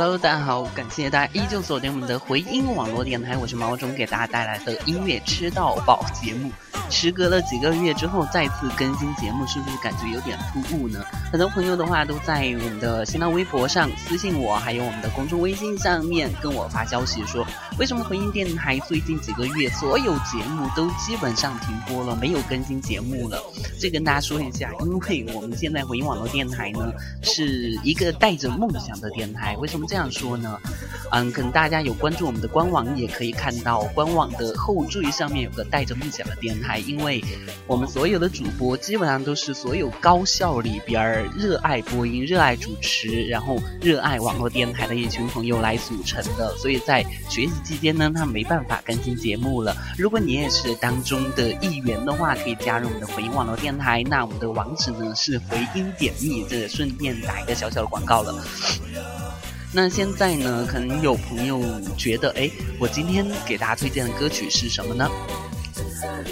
Hello，大家好，感谢大家依旧锁定我们的回音网络电台，我是毛中给大家带来的音乐吃到饱节目。时隔了几个月之后再次更新节目，是不是感觉有点突兀呢？很多朋友的话都在我们的新浪微博上私信我，还有我们的公众微信上面跟我发消息说，为什么回音电台最近几个月所有节目都基本上停播了，没有更新节目了？这跟大家说一下，因为我们现在回音网络电台呢是一个带着梦想的电台。为什么这样说呢？嗯，可能大家有关注我们的官网，也可以看到官网的后缀上面有个带着梦想的电台。因为我们所有的主播基本上都是所有高校里边热爱播音、热爱主持，然后热爱网络电台的一群朋友来组成的。所以在学习期间呢，他没办法更新节目了。如果你也是当中的一员的话，可以加入我们的回音网络电台。那我们的网址呢是回音点密，这顺便打一个小小的广告了。那现在呢，可能有朋友觉得，哎，我今天给大家推荐的歌曲是什么呢？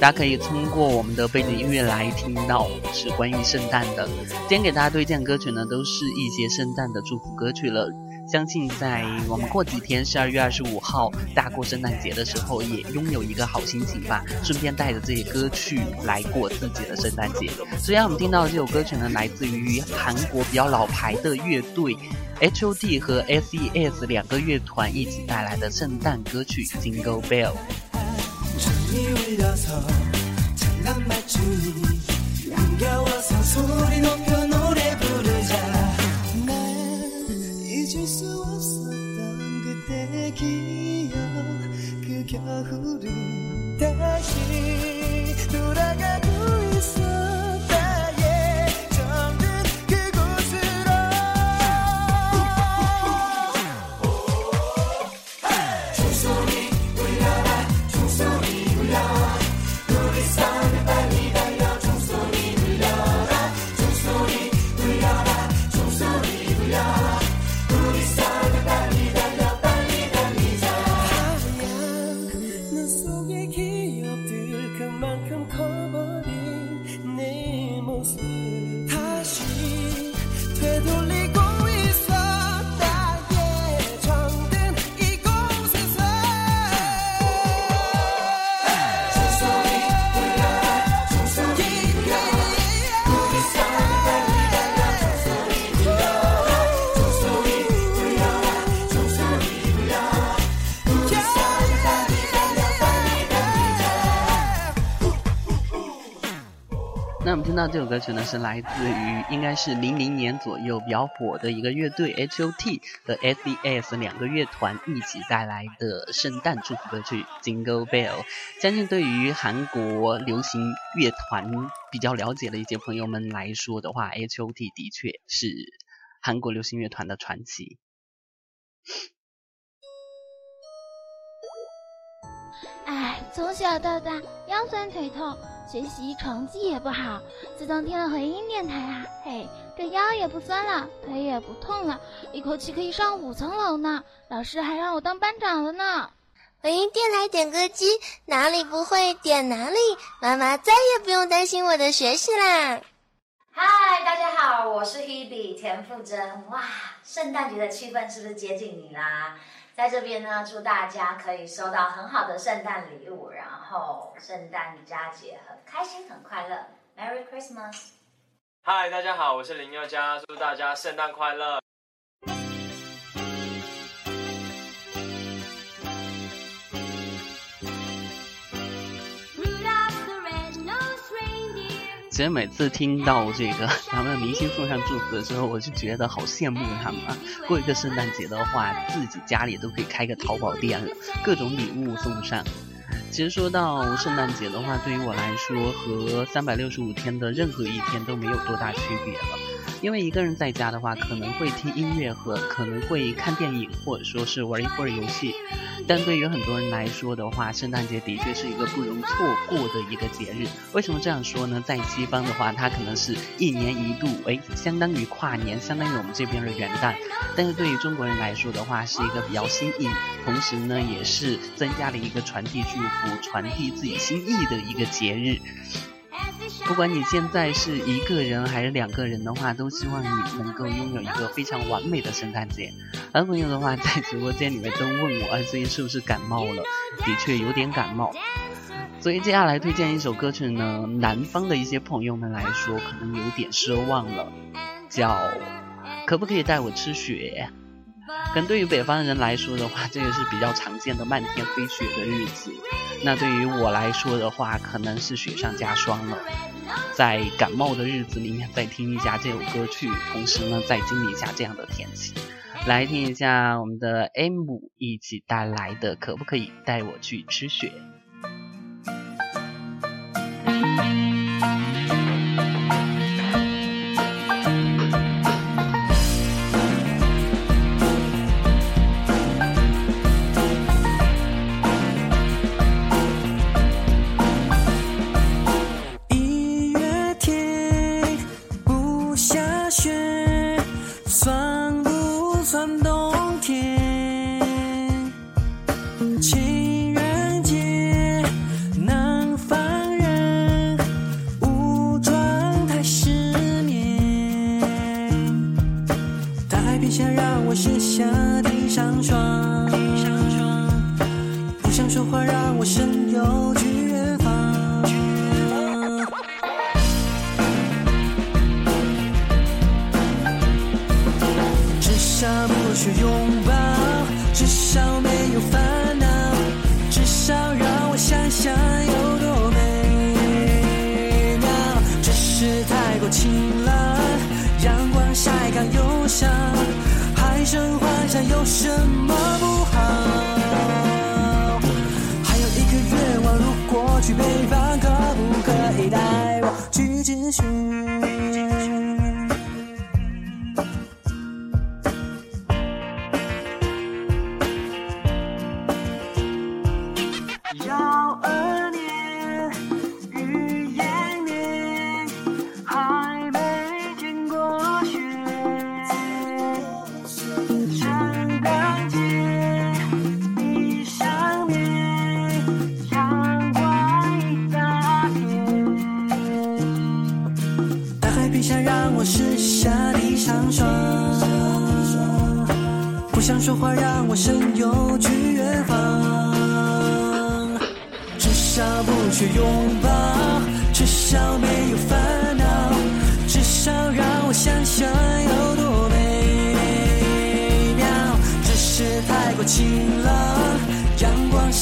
大家可以通过我们的背景音乐来听到是关于圣诞的。今天给大家推荐歌曲呢，都是一些圣诞的祝福歌曲了。相信在我们过几天十二月二十五号大过圣诞节的时候，也拥有一个好心情吧。顺便带着这些歌曲来过自己的圣诞节。虽然我们听到的这首歌曲呢，来自于韩国比较老牌的乐队 H.O.T 和 S.E.S 两个乐团一起带来的圣诞歌曲《Jingle Bell》。那这首歌曲呢，是来自于应该是零零年左右比较火的一个乐队 H.O.T 和 S.E.S 两个乐团一起带来的圣诞祝福歌曲《Jingle Bell》。相信对于韩国流行乐团比较了解的一些朋友们来说的话，H.O.T 的确是韩国流行乐团的传奇。哎，从小到大腰酸腿痛。学习成绩也不好，自从听了回音电台啊，嘿，这腰也不酸了，腿也不痛了，一口气可以上五层楼呢。老师还让我当班长了呢。回音电台点歌机，哪里不会点哪里，妈妈再也不用担心我的学习啦。嗨，大家好，我是 Hebe 田馥甄。哇，圣诞节的气氛是不是接近你啦？在这边呢，祝大家可以收到很好的圣诞礼物，然后圣诞佳节很开心、很快乐。Merry Christmas！嗨，大家好，我是林宥嘉，祝大家圣诞快乐。其实每次听到这个 咱们的明星送上祝福的时候，我就觉得好羡慕他们啊！过一个圣诞节的话，自己家里都可以开个淘宝店了，各种礼物送上。其实说到圣诞节的话，对于我来说，和三百六十五天的任何一天都没有多大区别了。因为一个人在家的话，可能会听音乐和可能会看电影，或者说是玩一会儿游戏。但对于很多人来说的话，圣诞节的确是一个不容错过的一个节日。为什么这样说呢？在西方的话，它可能是一年一度，哎，相当于跨年，相当于我们这边的元旦。但是对于中国人来说的话，是一个比较新颖，同时呢，也是增加了一个传递祝福、传递自己心意的一个节日。不管你现在是一个人还是两个人的话，都希望你能够拥有一个非常完美的圣诞节。男朋友的话在直播间里面都问我，哎最近是不是感冒了？的确有点感冒。所以接下来推荐一首歌曲呢，南方的一些朋友们来说可能有点奢望了，叫可不可以带我吃雪？可能对于北方人来说的话，这个是比较常见的漫天飞雪的日子。那对于我来说的话，可能是雪上加霜了。在感冒的日子里面，再听一下这首歌曲，同时呢，再经历一下这样的天气。来听一下我们的 M 一起带来的，可不可以带我去吃雪？想说话让我神游去远方，至少不需拥抱，至少没有烦恼，至少让我想想有多美妙，只是太过晴朗，阳光晒干忧伤，海神幻想有什么不。北方可不可以带我去咨询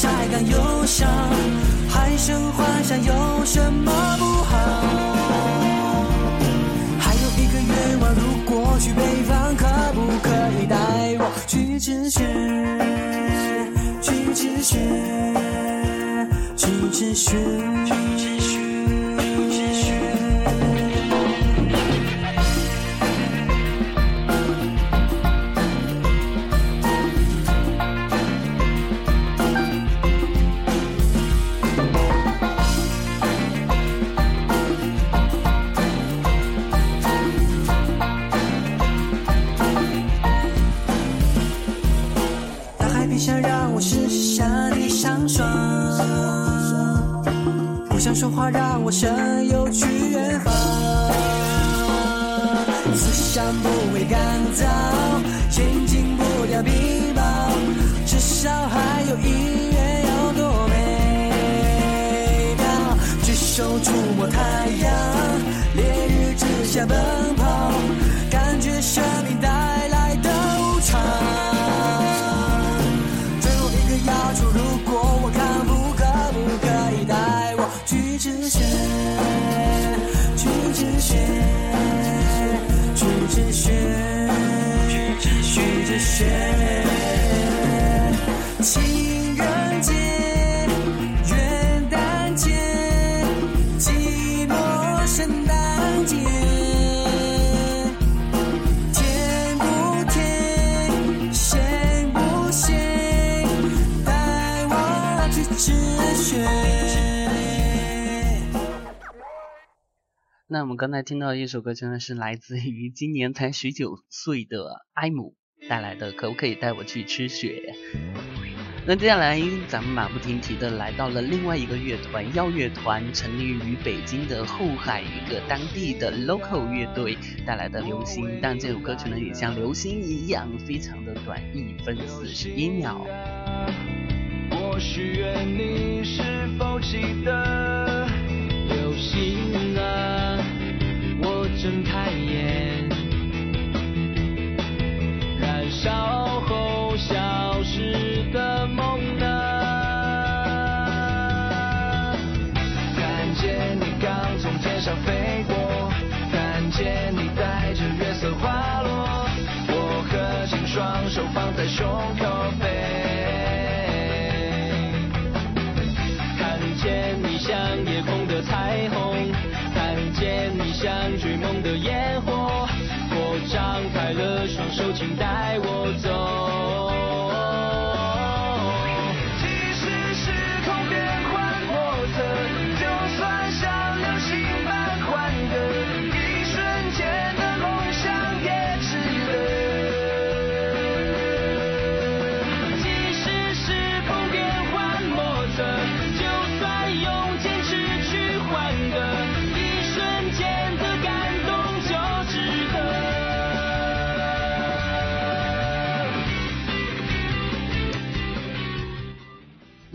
晒干忧伤，还剩幻想有什么不好？还有一个愿望，如果去北方，可不可以带我去吃询？去吃询？去吃询？去咨？还别想让我试下你上霜。不想说话，让我神游去远方。思想不会干燥，心情不掉冰雹，至少还有音乐有多美妙。举手触摸太阳，烈日之下奔跑，感觉生命带。之雪君之雪君之雪君之雪七那我们刚才听到的一首歌，真的是来自于今年才十九岁的艾姆带来的，可不可以带我去吃雪？那接下来咱们马不停蹄的来到了另外一个乐团，耀乐团，成立于北京的后海一个当地的 local 乐队带来的流星。但这首歌曲呢，也像流星一样，非常的短，一分四十一秒。我许愿你是否记得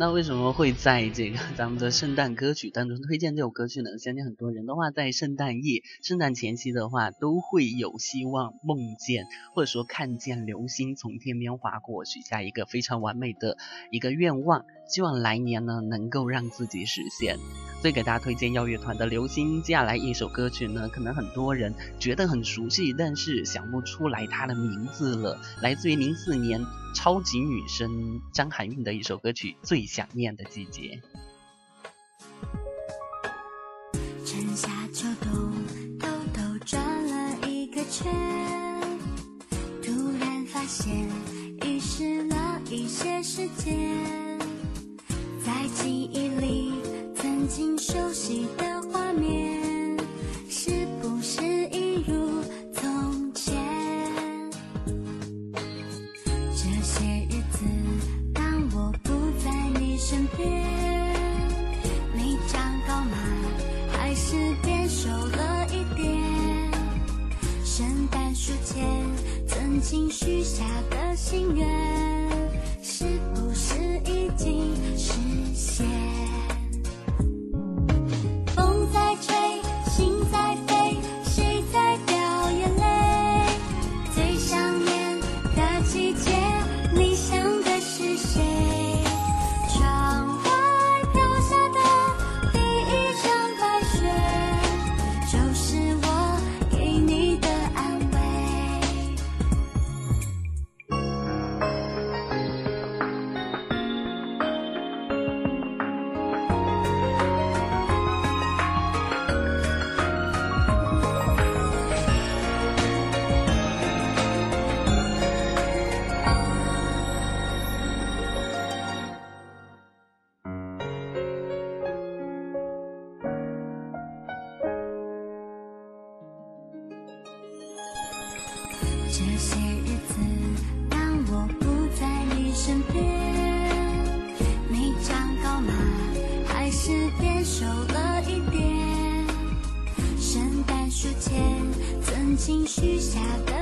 那为什么会在这个咱们的圣诞歌曲当中推荐这首歌曲呢？相信很多人的话，在圣诞夜、圣诞前夕的话，都会有希望梦见，或者说看见流星从天边划过，许下一个非常完美的一个愿望，希望来年呢能够让自己实现。所以给大家推荐耀乐团的《流星》。接下来一首歌曲呢，可能很多人觉得很熟悉，但是想不出来它的名字了。来自于零四年超级女声张含韵的一首歌曲《最想念的季节》。春夏秋冬，兜兜转了一个圈，突然发现遗失了一些时间，这些日子，当我不在你身边，你长高吗？还是变瘦了一点？圣诞树前曾经许下的心愿，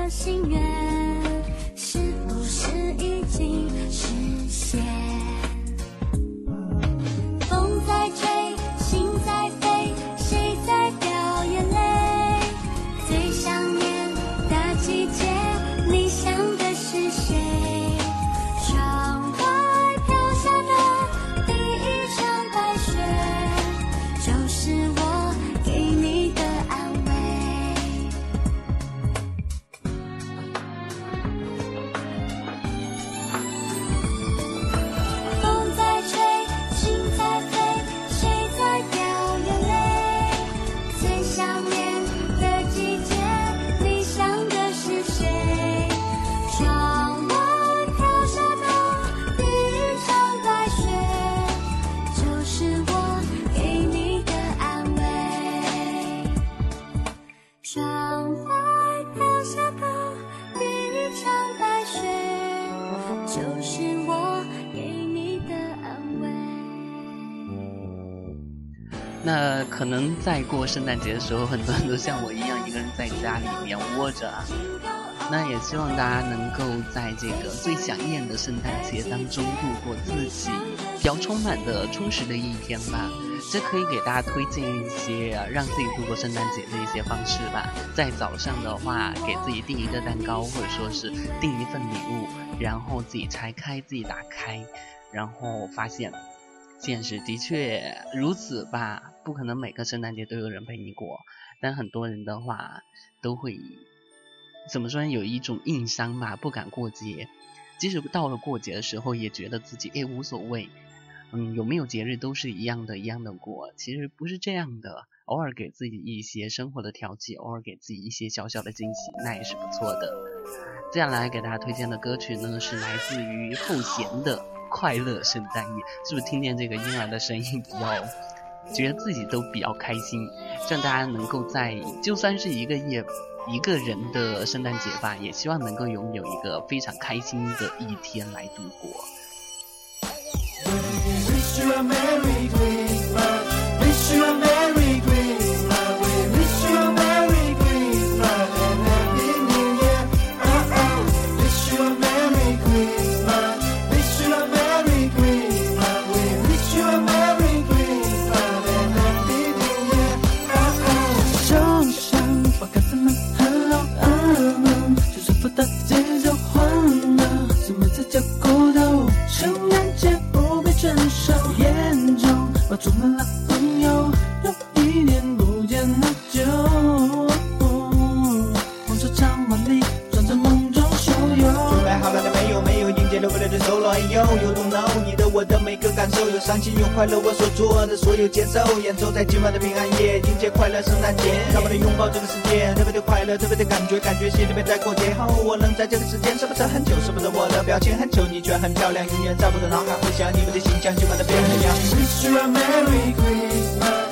心愿，是不是已经可能在过圣诞节的时候，很多人都像我一样，一个人在家里面窝着啊。那也希望大家能够在这个最想念的圣诞节当中度过自己比较充满的、充实的一天吧。这可以给大家推荐一些，让自己度过圣诞节的一些方式吧。在早上的话，给自己订一个蛋糕，或者说是订一份礼物，然后自己拆开、自己打开，然后发现，现实的确如此吧。不可能每个圣诞节都有人陪你过，但很多人的话都会。怎么说呢？有一种硬伤吧，不敢过节。即使到了过节的时候，也觉得自己诶无所谓。嗯，有没有节日都是一样的，一样的过。其实不是这样的，偶尔给自己一些生活的调剂，偶尔给自己一些小小的惊喜，那也是不错的。接下来给大家推荐的歌曲呢，是来自于后弦的《快乐圣诞夜》。是不是听见这个婴儿的声音比较，觉得自己都比较开心？让大家能够在就算是一个夜。一个人的圣诞节吧，也希望能够拥有一个非常开心的一天来度过。怎么了？有伤心，有快乐，我所做的所有节奏，演奏在今晚的平安夜，迎接快乐圣诞节。让我们拥抱这个世界，特别的快乐，特别的感觉，感觉心里面在过节后，我能在这个时间，是不是很久，是不是我的表情很久，你却很漂亮，永远在我的脑海回想你们的形象，今晚的变了样。Wish you a Merry Christmas.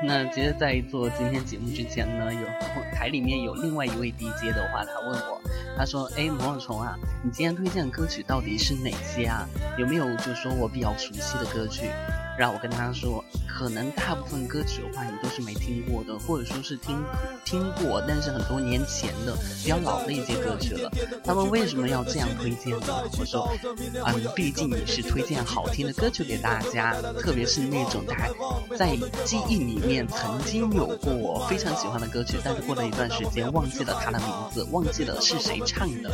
那其实，在做今天节目之前呢，有台里面有另外一位 DJ 的话，他问我，他说：“哎，毛毛虫啊，你今天推荐的歌曲到底是哪些啊？有没有就说我比较熟悉的歌曲？”让我跟他说，可能大部分歌曲的话，你都是没听过的，或者说是听听过，但是很多年前的比较老的一些歌曲了。他们为什么要这样推荐呢？我说，嗯，毕竟你是推荐好听的歌曲给大家，特别是那种大家在记忆里面曾经有过非常喜欢的歌曲，但是过了一段时间忘记了它的名字，忘记了是谁唱的，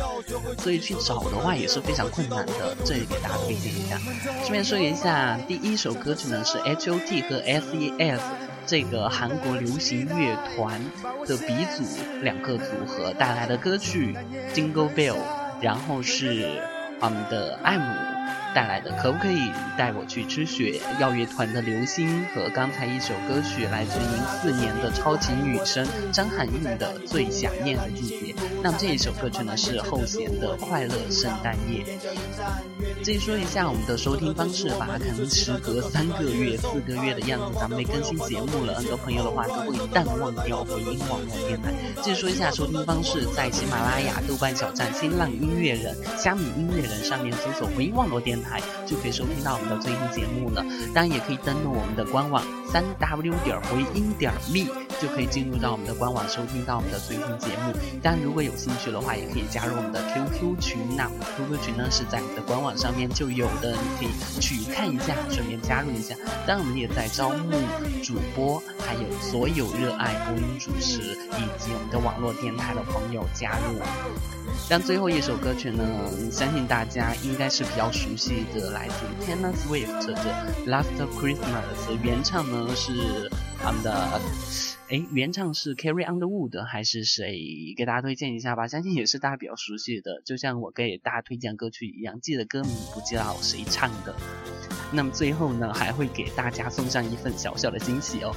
所以去找的话也是非常困难的。这里给大家推荐一下，顺便说一下，第一首歌。呢是 H O T 和 S E S 这个韩国流行乐团的鼻祖两个组合带来的歌曲 Jingle Bell，然后是我们的爱姆。带来的可不可以带我去吃雪？耀乐团的流星和刚才一首歌曲来自零四年的超级女声张含韵的最想念的季节。那么这一首歌曲呢是后弦的快乐圣诞夜。这里说一下我们的收听方式吧，可能时隔三个月、四个月的样子，咱们没更新节目了，很多朋友的话都会淡忘掉回音网络电台。继续说一下收听方式，在喜马拉雅、豆瓣小站、新浪音乐人、虾米音乐人上面搜索回音网络电台。就可以收听到我们的最新节目了，当然也可以登录我们的官网三 w 点回音点 me，就可以进入到我们的官网收听到我们的最新节目。当然，如果有兴趣的话，也可以加入我们的 QQ 群那 QQ 群呢是在我们的官网上面就有的，你可以去看一下，顺便加入一下。当然，我们也在招募主播，还有所有热爱播音主持以及我们的网络电台的朋友加入。但最后一首歌曲呢，相信大家应该是比较熟悉的，来自 Taylor Swift 的《Last Christmas》，原唱呢是他们的，哎，原唱是 Carrie Underwood 还是谁？给大家推荐一下吧，相信也是大家比较熟悉的，就像我给大家推荐歌曲一样，记得歌名不知道谁唱的。那么最后呢，还会给大家送上一份小小的惊喜哦。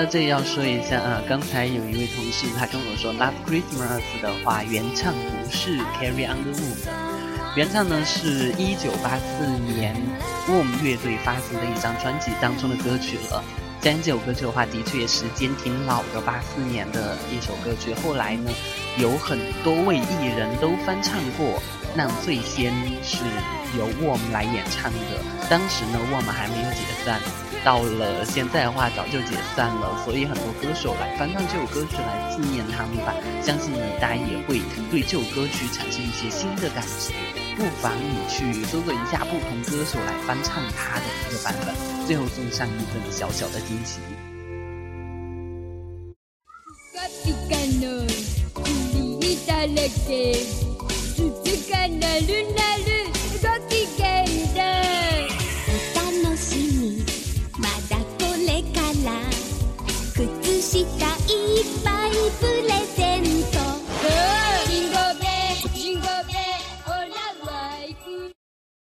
那这里要说一下啊，刚才有一位同事他跟我说《Last Christmas》的话，原唱不是 Carry On the Moon 的，原唱呢是一九八四年 Warm 乐队发行的一张专辑当中的歌曲了。既然这首歌曲的话，的确时间挺老的，八四年的一首歌曲。后来呢，有很多位艺人都翻唱过，那最先是由 Warm 来演唱的。当时呢，Warm 还没有解散，到了现在的话早就解散了，所以很多歌手来翻唱这首歌曲来纪念他们吧。相信，大家也会对这首歌曲产生一些新的感觉。不妨你去搜索一下不同歌手来翻唱他的一个版本，最后送上一份小小的惊喜。いっぱいプレゼント